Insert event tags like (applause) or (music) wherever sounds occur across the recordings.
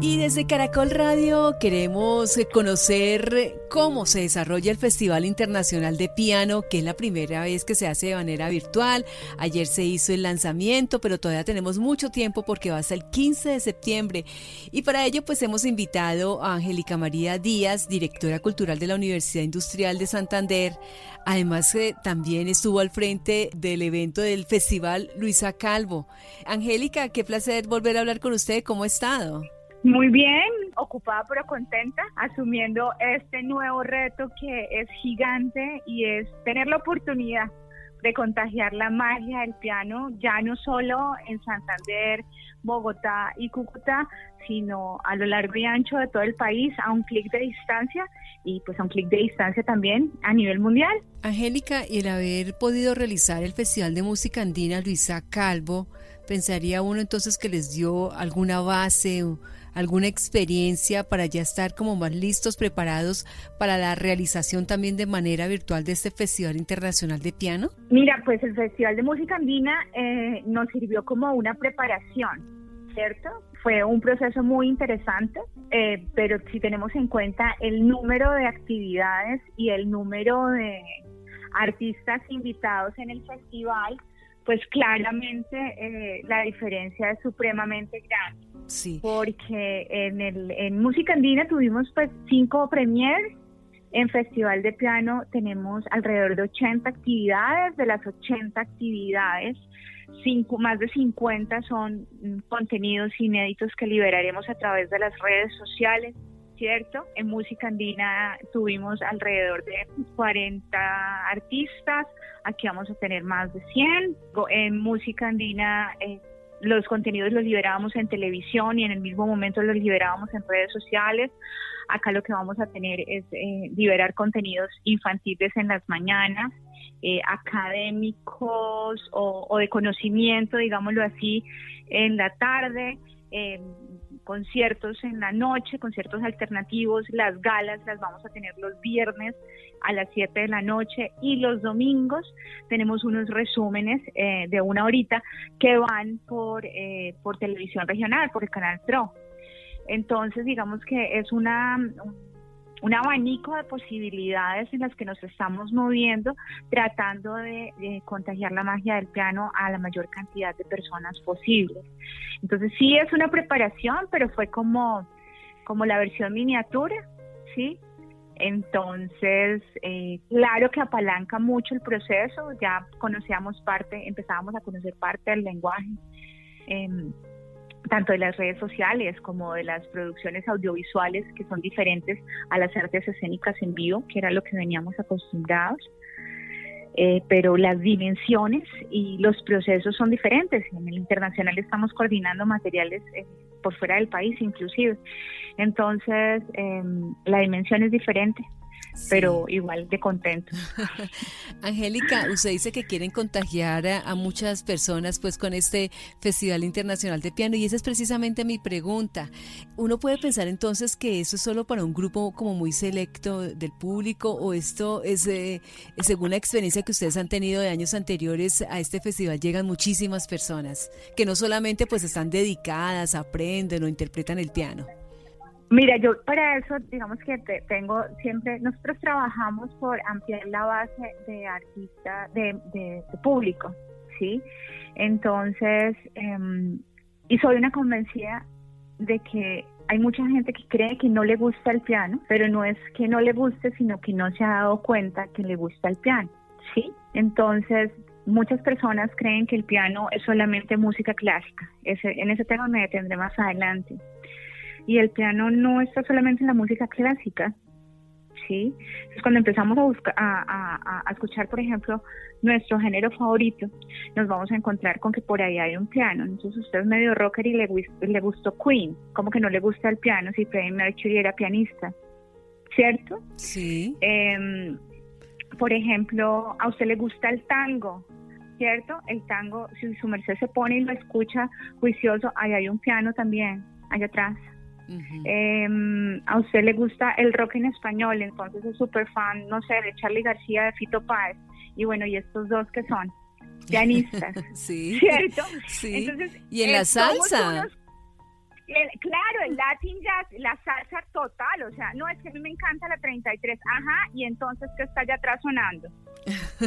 Y desde Caracol Radio queremos conocer cómo se desarrolla el Festival Internacional de Piano, que es la primera vez que se hace de manera virtual. Ayer se hizo el lanzamiento, pero todavía tenemos mucho tiempo porque va hasta el 15 de septiembre. Y para ello pues hemos invitado a Angélica María Díaz, directora cultural de la Universidad Industrial de Santander. Además eh, también estuvo al frente del evento del Festival Luisa Calvo. Angélica, qué placer volver a hablar con usted. ¿Cómo ha estado? Muy bien, ocupada pero contenta, asumiendo este nuevo reto que es gigante y es tener la oportunidad de contagiar la magia del piano, ya no solo en Santander, Bogotá y Cúcuta, sino a lo largo y ancho de todo el país, a un clic de distancia y pues a un clic de distancia también a nivel mundial. Angélica, y el haber podido realizar el Festival de Música Andina Luisa Calvo, pensaría uno entonces que les dio alguna base alguna experiencia para ya estar como más listos, preparados para la realización también de manera virtual de este Festival Internacional de Piano? Mira, pues el Festival de Música Andina eh, nos sirvió como una preparación, ¿cierto? Fue un proceso muy interesante, eh, pero si tenemos en cuenta el número de actividades y el número de artistas invitados en el festival, pues claramente eh, la diferencia es supremamente grande. Sí. Porque en, el, en música andina tuvimos pues cinco premiers, en Festival de Piano tenemos alrededor de 80 actividades, de las 80 actividades, cinco, más de 50 son mm, contenidos inéditos que liberaremos a través de las redes sociales, ¿cierto? En música andina tuvimos alrededor de 40 artistas, aquí vamos a tener más de 100. En música andina eh, los contenidos los liberábamos en televisión y en el mismo momento los liberábamos en redes sociales. Acá lo que vamos a tener es eh, liberar contenidos infantiles en las mañanas, eh, académicos o, de conocimiento, digámoslo así, en la tarde. Eh, conciertos en la noche, conciertos alternativos, las galas las vamos a tener los viernes a las 7 de la noche y los domingos tenemos unos resúmenes eh, de una horita que van por, eh, por televisión regional, por el canal TRO. Entonces, digamos que es una, un abanico de posibilidades en las que nos estamos moviendo, tratando de, contagiar la magia del piano a la mayor cantidad de personas posible. Entonces sí es una preparación, pero fue como, como la versión miniatura, ¿sí? Entonces, eh, claro que apalanca mucho el proceso, ya conocíamos parte, empezábamos a conocer parte del lenguaje. Em, tanto de las redes sociales como de las producciones audiovisuales que son diferentes a las artes escénicas en vivo, que era lo que veníamos acostumbrados. Eh, pero las dimensiones y los procesos son diferentes. En el internacional estamos coordinando materiales eh, por fuera del país inclusive. Entonces, em, la dimensión es diferente pero igual de contento. (laughs) Angélica, usted dice que quieren contagiar a, muchas personas pues con este Festival Internacional de Piano y esa es precisamente mi pregunta. ¿Uno puede pensar entonces que eso es solo para un grupo como muy selecto del público o esto es eh, según la experiencia que ustedes han tenido de años anteriores a este festival llegan muchísimas personas que no solamente pues están dedicadas, aprenden o interpretan el piano? Mira, yo para eso, digamos que tengo siempre, nosotros trabajamos por ampliar la base de artistas, de, público, ¿sí? Entonces, em, y soy una convencida de que hay mucha gente que cree que no le gusta el piano, pero no es que no le guste, sino que no se ha dado cuenta que le gusta el piano, ¿sí? Entonces, muchas personas creen que el piano es solamente música clásica. Ese, en ese tema me detendré más adelante. Y el piano no está solamente en la música clásica, ¿sí? Entonces, cuando empezamos a, buscar, a, escuchar, por ejemplo, nuestro género favorito, nos vamos a encontrar con que por ahí hay un piano. Entonces, usted es medio rocker y le, le gustó Queen. como que no le gusta el piano si Freddie Mercury era pianista? ¿Cierto? Sí. Em, por ejemplo, a usted le gusta el tango, ¿cierto? El tango, si su merced se pone y lo escucha juicioso, ahí hay un piano también, allá atrás. Em, a usted le gusta el rock en español, entonces es súper fan, no sé, de Charlie García, de Fito Páez. Y bueno, ¿y estos dos que son? Pianistas. (laughs) sí. ¿Cierto? Sí. y en la salsa. Claro, el Latin Jazz, la salsa total, o sea, no es que a mí me encanta la 33, ajá, y entonces que está allá atrás sonando,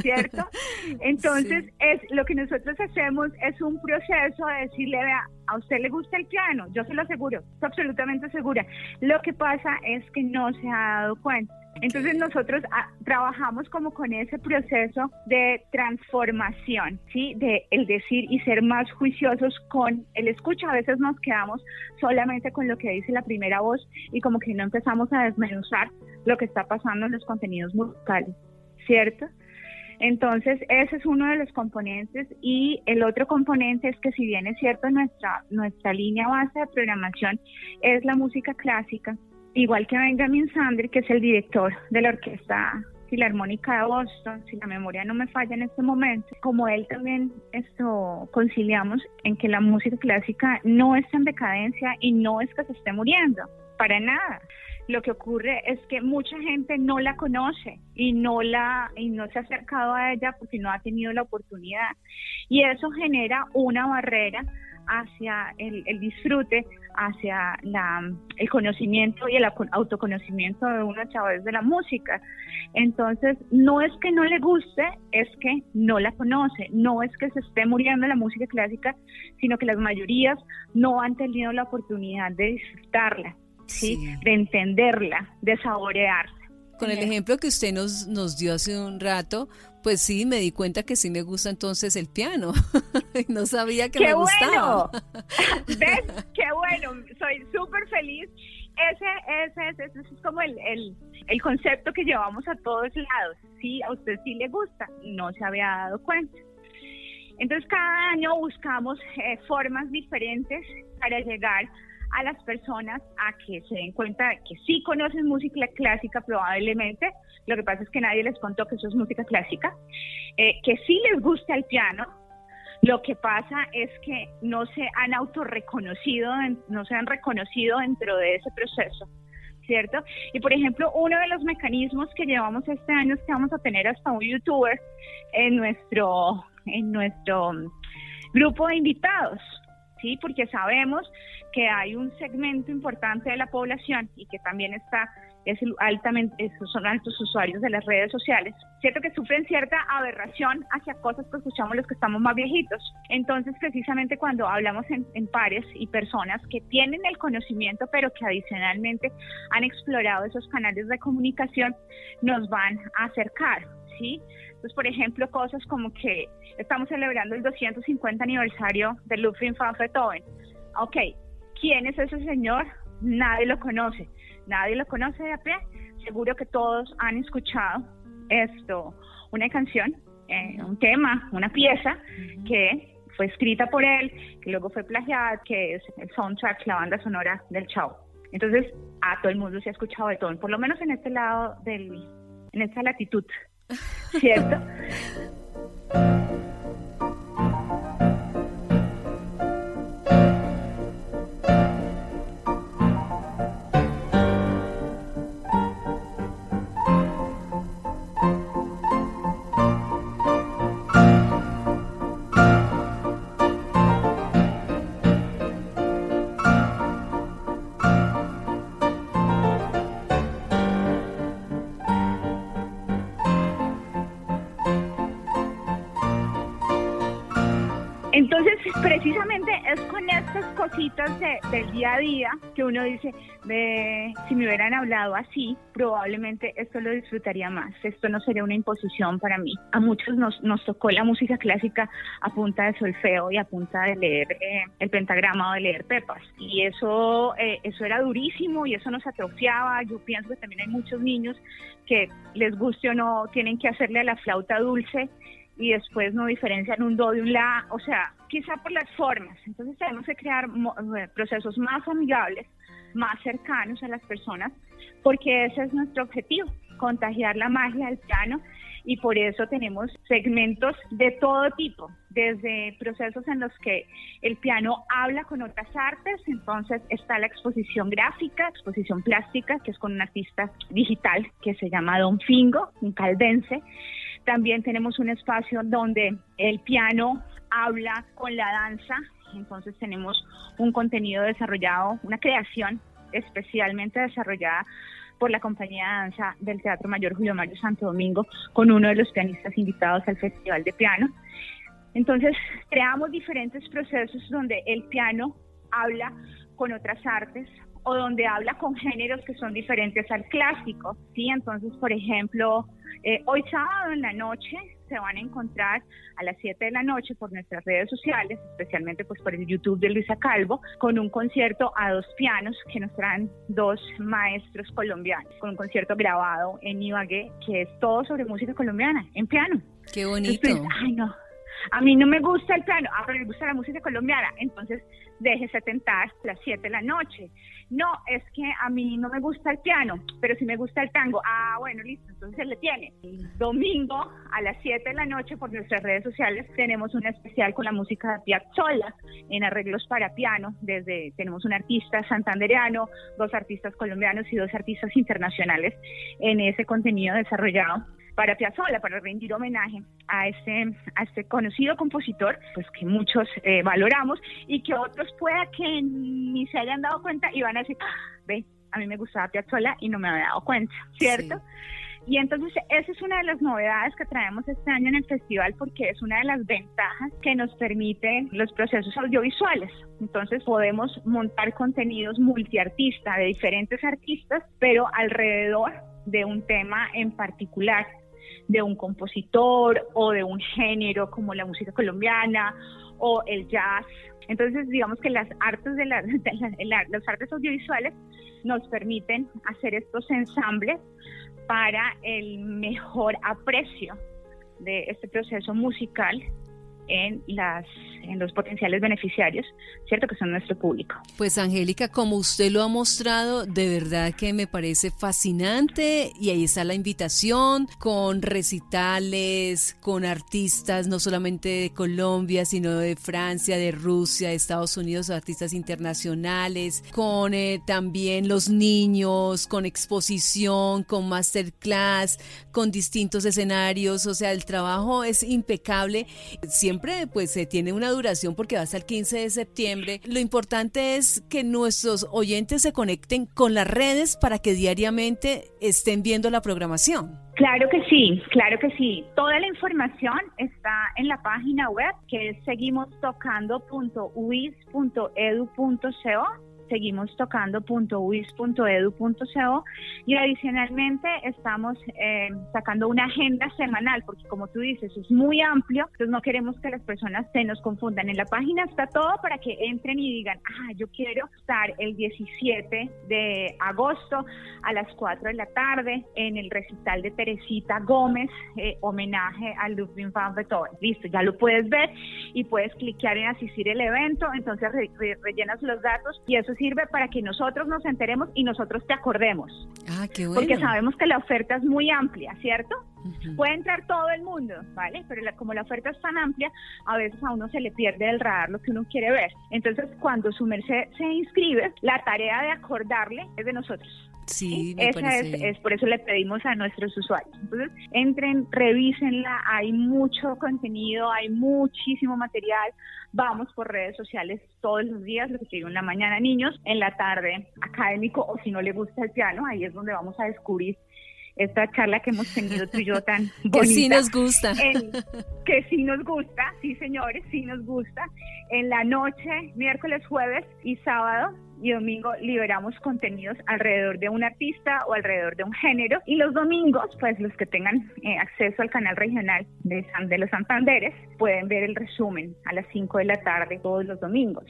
¿cierto? (laughs) Entonces, es lo que nosotros hacemos es un proceso de decirle, vea, a usted le gusta el piano, yo se lo aseguro, estoy absolutamente segura. Lo que pasa es que no se ha dado cuenta. Entonces nosotros ah, trabajamos como con ese proceso de transformación, ¿sí? De el decir y ser más juiciosos con el escucha. A veces nos quedamos solamente con lo que dice la primera voz y como que no empezamos a desmenuzar lo que está pasando en los contenidos musicales, ¿cierto? Entonces, ese es uno de los componentes y el otro componente es que si bien es cierto nuestra nuestra línea base de programación es la música clásica, igual que Benjamin Sandri, que es el director de la Orquesta Filarmónica de Boston, si la memoria no me falla en este momento, como él también esto conciliamos en que la música clásica no está en decadencia y no es que se esté muriendo, para nada. Lo que ocurre es que mucha gente no la conoce y no la y no se ha acercado a ella porque no ha tenido la oportunidad y eso genera una barrera hacia el, disfrute, hacia la, el conocimiento y el autoconocimiento de uno a través de la música. Entonces, no es que no le guste, es que no la conoce, no es que se esté muriendo la música clásica, sino que las mayorías no han tenido la oportunidad de disfrutarla, ¿sí? de entenderla, de saborearse. Con el ejemplo que usted nos, nos dio hace un rato, pues sí, me di cuenta que sí me gusta entonces el piano. (laughs) no sabía que me gustaba. (laughs) ¿Ves? Qué bueno, soy súper feliz. Ese, ese, ese, es como el, el, el, concepto que llevamos a todos lados. Sí, a usted sí le gusta, no se había dado cuenta. Entonces cada año buscamos eh, formas diferentes para llegar a las personas a que se den cuenta de que sí conocen música clásica probablemente, lo que pasa es que nadie les contó que eso es música clásica, eh, que sí les gusta el piano, lo que pasa es que no se han autorreconocido, no se han reconocido dentro de ese proceso. ¿Cierto? Y por ejemplo, uno de los mecanismos que llevamos este año es que vamos a tener hasta un youtuber en nuestro, en nuestro grupo de invitados, ¿sí? Porque sabemos que hay un segmento importante de la población y que también está es altamente son altos usuarios de las redes sociales, cierto que sufren cierta aberración hacia cosas que escuchamos los que estamos más viejitos. Entonces, precisamente cuando hablamos en, en pares y personas que tienen el conocimiento, pero que adicionalmente han explorado esos canales de comunicación, nos van a acercar, ¿sí? Entonces, por ejemplo, cosas como que estamos celebrando el 250 aniversario del Ludwig van Beethoven. Ok, ¿Quién es ese señor? Nadie lo conoce. Nadie lo conoce de a pie. Seguro que todos han escuchado esto, una canción, eh, un tema, una pieza que fue escrita por él, que luego fue plagiada, que es el soundtrack, la banda sonora del Chao. Entonces, a todo el mundo se ha escuchado de todo, por lo menos en este lado del, en esta latitud, (laughs) ¿cierto? Cositas del día a día que uno dice, de, si me hubieran hablado así, probablemente esto lo disfrutaría más. Esto no sería una imposición para mí. A muchos nos, nos tocó la música clásica a punta de solfeo y a punta de leer eh, el pentagrama o de leer pepas. Y eso, eh, eso era durísimo y eso nos atrofiaba. Yo pienso que también hay muchos niños que les guste o no, tienen que hacerle a la flauta dulce y después no diferencian un do de un la, o sea, quizá por las formas. Entonces tenemos que crear eh, procesos más amigables, más cercanos a las personas, porque ese es nuestro objetivo, contagiar la magia del piano y por eso tenemos segmentos de todo tipo, desde procesos en los que el piano habla con otras artes, entonces está la exposición gráfica, exposición plástica, que es con un artista digital que se llama Don Fingo, un caldense, también tenemos un espacio donde el piano habla con la danza Entonces tenemos un contenido desarrollado, una creación especialmente desarrollada por la compañía de danza del Teatro Mayor Julio Mario Santo Domingo con uno de los pianistas invitados al Festival de Piano. Entonces creamos diferentes procesos donde el piano habla con otras artes o donde habla con géneros que son diferentes al clásico, ¿sí? Entonces, por ejemplo, eh, hoy sábado en la noche se van a encontrar a las 7 de la noche por nuestras redes sociales, especialmente pues por el YouTube de Luisa Calvo, con un concierto a dos pianos que nos traen dos maestros colombianos, con un concierto grabado en Ibagué, que es todo sobre música colombiana, en piano. Qué bonito. ay, no, a mí no me gusta el piano, a ah, pero me gusta la música colombiana, entonces déjese tentar a las 7 de la noche. No, es que a mí no me gusta el piano, pero sí me gusta el tango. Ah, bueno, listo, entonces se le tiene. domingo a las 7 de la noche por nuestras redes sociales tenemos un especial con la música de Piazzolla en arreglos para piano. Desde tenemos un artista santandereano, dos artistas colombianos y dos artistas internacionales en ese contenido desarrollado para Piazzolla, para rendir homenaje a este, a este conocido compositor, pues que muchos eh, valoramos y que otros pueda que ni se hayan dado cuenta y van a decir, ah, ve, a mí me gustaba Piazzolla y no me había dado cuenta, ¿cierto? Y entonces esa es una de las novedades que traemos este año en el festival porque es una de las ventajas que nos permiten los procesos audiovisuales. Entonces podemos montar contenidos multiartista de diferentes artistas, pero alrededor de un tema en particular de un compositor o de un género como la música colombiana o el jazz. Entonces, digamos que las artes de, la, (laughs) las artes audiovisuales nos permiten hacer estos ensambles para el mejor aprecio de este proceso musical en, las, los potenciales beneficiarios, ¿cierto? Que son nuestro público. Pues Angélica, como usted lo ha mostrado, de verdad que me parece fascinante y ahí está la invitación con recitales, con artistas no solamente de Colombia, sino de Francia, de Rusia, de Estados Unidos, artistas internacionales, con eh, también los niños, con exposición, con masterclass, con distintos escenarios, o sea, el trabajo es impecable. Siempre pues se tiene una duración porque va hasta el 15 de septiembre. Lo importante es que nuestros oyentes se conecten con las redes para que diariamente estén viendo la programación. Claro que sí, claro que sí. Toda la información está en la página web que es seguimostocando.uis.edu.co seguimos tocando .uis.edu.co y adicionalmente estamos eh, sacando una agenda semanal porque como tú dices es muy amplio, entonces no queremos que las personas se nos confundan. En la página está todo para que entren y digan, ah, yo quiero estar el 17 de agosto a las 4 de la tarde en el recital de Teresita Gómez, eh, homenaje al Ludwig van Beethoven. Listo, ya lo puedes ver y puedes cliquear en asistir el evento, entonces rellenas los datos y eso es sirve para que nosotros nos enteremos y nosotros te acordemos. Ah, qué bueno. Porque sabemos que la oferta es muy amplia, ¿cierto? Puede entrar todo el mundo, ¿vale? Pero como la oferta es tan amplia, a veces a uno se le pierde el radar lo que uno quiere ver. Entonces, cuando su merced se inscribe, la tarea de acordarle es de nosotros. Sí, me Esa es, es, por eso le pedimos a nuestros usuarios. Entonces, entren, revísenla, hay mucho contenido, hay muchísimo material. Vamos por redes sociales todos los días, lo que digo en la mañana niños, en la tarde académico o si no le gusta el piano, ahí es donde vamos a descubrir esta charla que hemos tenido tú y yo tan (laughs) bonita. Que sí nos gusta. que sí nos gusta, sí señores, sí nos gusta. En la noche, miércoles, jueves y sábado y domingo liberamos contenidos alrededor de un artista o alrededor de un género y los domingos, pues los que tengan eh, acceso al canal regional de, de los Santanderes pueden ver el resumen a las 5 de la tarde todos los domingos.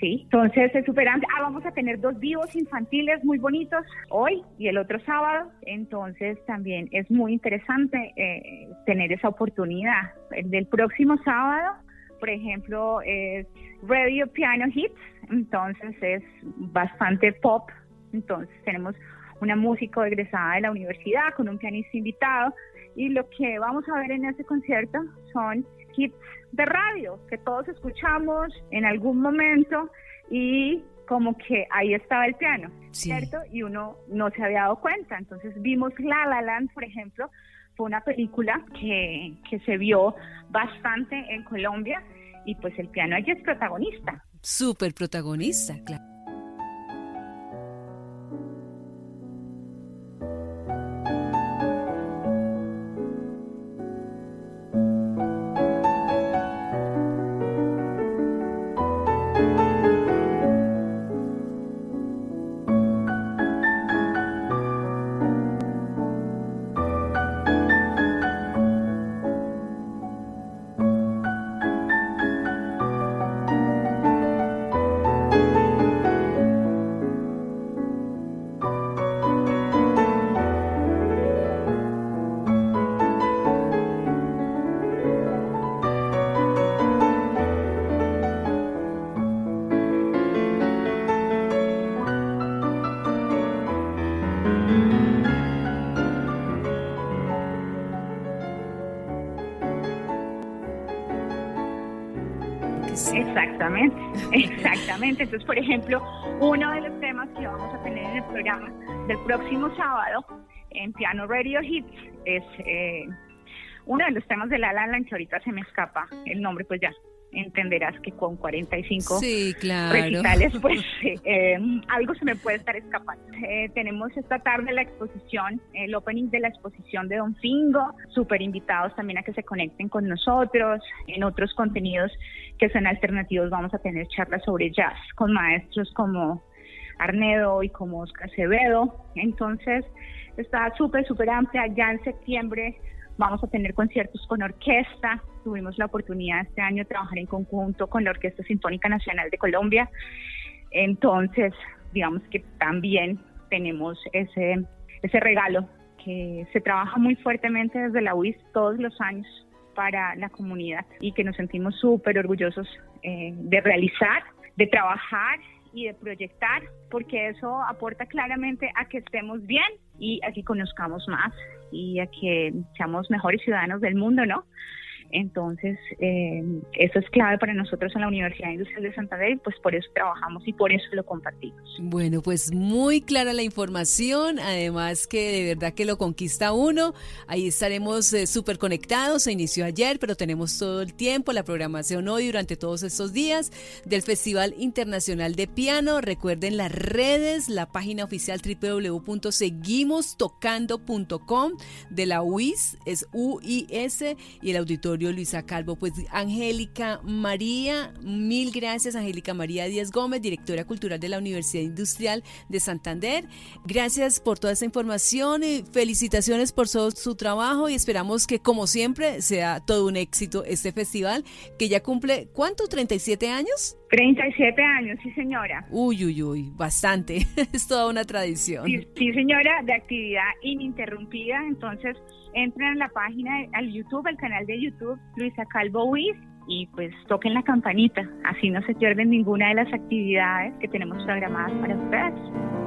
Sí, entonces es súper Ah, vamos a tener dos vivos infantiles muy bonitos hoy y el otro sábado. Entonces también es muy interesante eh, tener esa oportunidad. El del próximo sábado, por ejemplo, es Radio Piano Hits. Entonces es bastante pop. Entonces tenemos una músico egresada de la universidad con un pianista invitado. Y lo que vamos a ver en ese concierto son hits de radio que todos escuchamos en algún momento y como que ahí estaba el piano, ¿cierto? Y uno no se había dado cuenta. Entonces vimos La La Land, por ejemplo, fue una película que, que se vio bastante en Colombia y pues el piano allí es protagonista. Súper protagonista, claro. Entonces, por ejemplo, uno de los temas que vamos a tener en el programa del próximo sábado en Piano Radio Hits es eh, uno de los temas de La La Land que ahorita se me escapa el nombre, pues ya entenderás que con 45 sí, claro. recitales, (laughs) pues eh, algo se me puede estar escapando. Eh, tenemos esta tarde la exposición, el opening de la exposición de Don Fingo, súper invitados también a que se conecten con nosotros. En otros contenidos que son alternativos vamos a tener charlas sobre jazz con maestros como Arnedo y como Oscar Acevedo. Entonces, está súper, súper amplia. Ya en septiembre Vamos a tener conciertos con orquesta. Tuvimos la oportunidad este año de trabajar en conjunto con la Orquesta Sinfónica Nacional de Colombia. Entonces, digamos que también tenemos ese, ese regalo que se trabaja muy fuertemente desde la UIS todos los años para la comunidad y que nos sentimos súper orgullosos eh, de realizar, de trabajar y de proyectar, porque eso aporta claramente a que estemos bien y a que conozcamos más y a que seamos mejores ciudadanos del mundo, ¿no? Entonces, eh, eso es clave para nosotros en la Universidad Industrial de Santander y pues por eso trabajamos y por eso lo compartimos. Bueno, pues muy clara la información, además que de verdad que lo conquista uno. Ahí estaremos eh, súper conectados, se inició ayer, pero tenemos todo el tiempo, la programación hoy durante todos estos días del Festival Internacional de Piano. Recuerden las redes, la página oficial www.seguimostocando.com de la UIS, es UIS y el auditorio Luisa Calvo. Pues Angélica María, mil gracias Angélica María Díaz Gómez, directora cultural de la Universidad Industrial de Santander. Gracias por toda esta información y felicitaciones por todo su trabajo y esperamos que como siempre sea todo un éxito este festival que ya cumple, ¿cuánto? ¿37 años? 37 años, sí señora. Uy, uy, uy, bastante. (laughs) es toda una tradición. sí señora, de actividad ininterrumpida. Entonces, entren en la página, al YouTube, al canal de YouTube, Luisa Calvo Wiz, y pues toquen la campanita, así no se pierden ninguna de las actividades que tenemos programadas para ustedes.